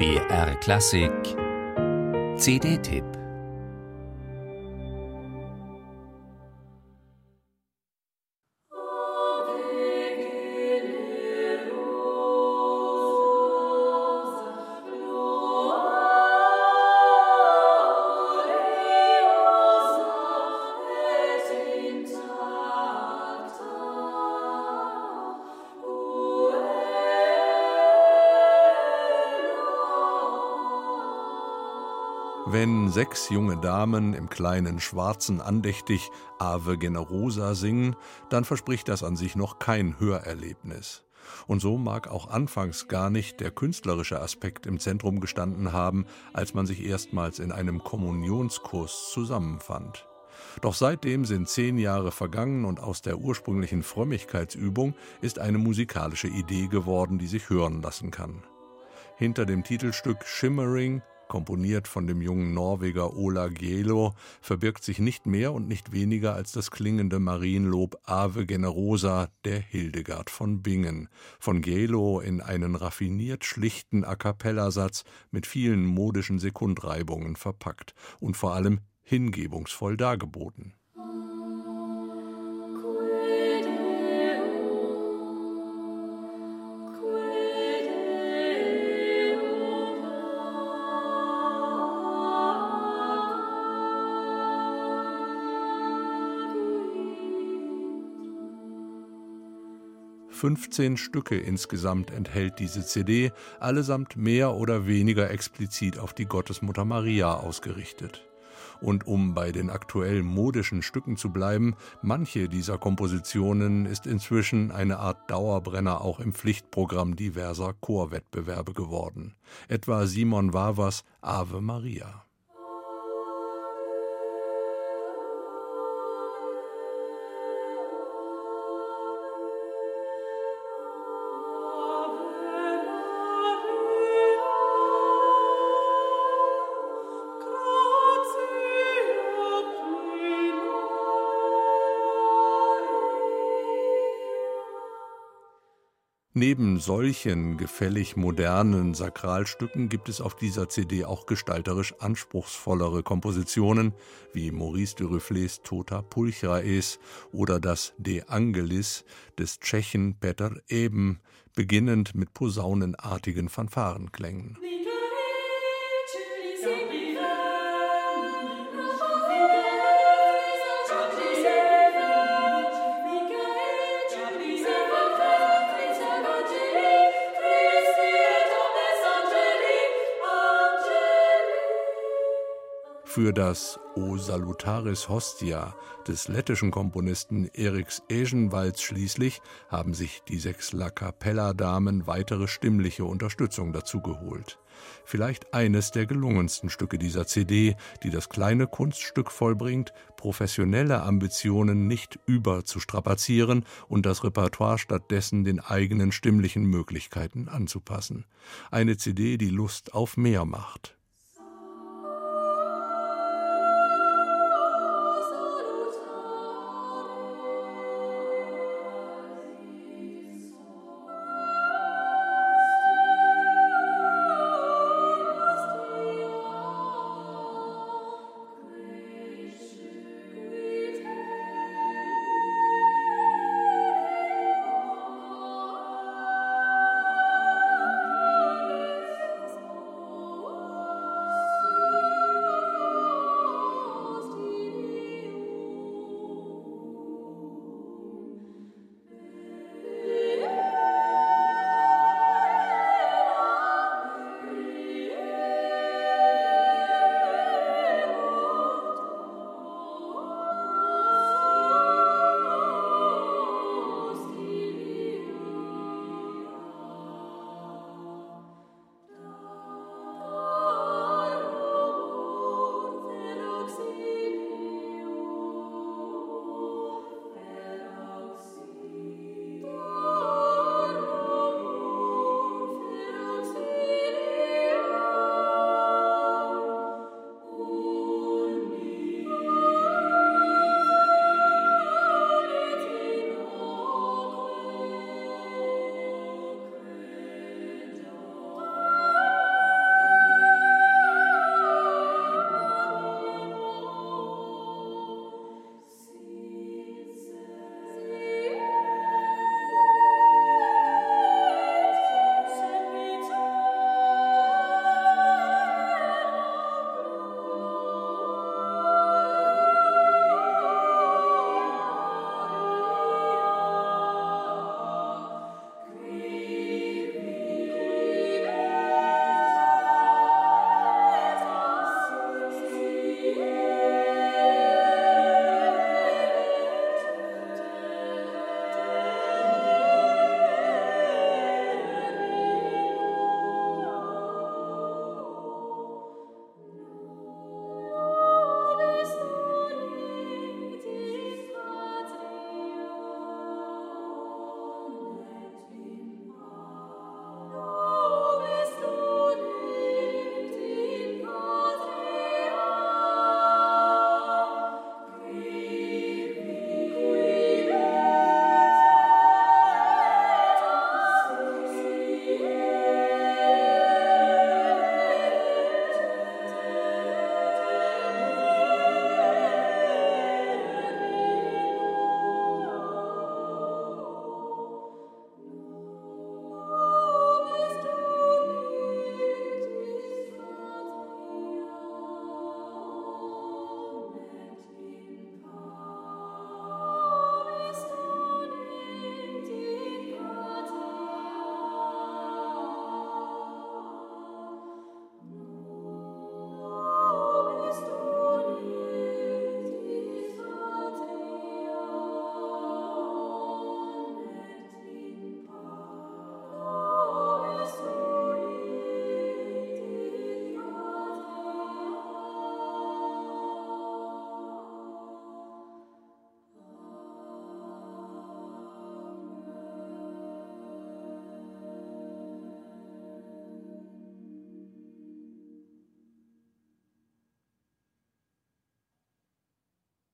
BR Klassik. CD-Tipp Wenn sechs junge Damen im kleinen Schwarzen andächtig Ave Generosa singen, dann verspricht das an sich noch kein Hörerlebnis. Und so mag auch anfangs gar nicht der künstlerische Aspekt im Zentrum gestanden haben, als man sich erstmals in einem Kommunionskurs zusammenfand. Doch seitdem sind zehn Jahre vergangen und aus der ursprünglichen Frömmigkeitsübung ist eine musikalische Idee geworden, die sich hören lassen kann. Hinter dem Titelstück Shimmering komponiert von dem jungen Norweger Ola Gielo, verbirgt sich nicht mehr und nicht weniger als das klingende Marienlob Ave Generosa der Hildegard von Bingen, von Gielo in einen raffiniert schlichten A cappella-Satz mit vielen modischen Sekundreibungen verpackt und vor allem hingebungsvoll dargeboten. 15 Stücke insgesamt enthält diese CD, allesamt mehr oder weniger explizit auf die Gottesmutter Maria ausgerichtet. Und um bei den aktuell modischen Stücken zu bleiben, manche dieser Kompositionen ist inzwischen eine Art Dauerbrenner auch im Pflichtprogramm diverser Chorwettbewerbe geworden. Etwa Simon Wavers Ave Maria. 'Neben solchen gefällig modernen Sakralstücken gibt es auf dieser CD auch gestalterisch anspruchsvollere Kompositionen wie Maurice de Ruflés Tota Pulchraes oder das De Angelis des Tschechen Peter Eben, beginnend mit posaunenartigen Fanfarenklängen. Für das O Salutaris Hostia des lettischen Komponisten Eriks Egenwalds schließlich haben sich die sechs La Capella-Damen weitere stimmliche Unterstützung dazu geholt. Vielleicht eines der gelungensten Stücke dieser CD, die das kleine Kunststück vollbringt, professionelle Ambitionen nicht überzustrapazieren und das Repertoire stattdessen den eigenen stimmlichen Möglichkeiten anzupassen. Eine CD, die Lust auf mehr macht.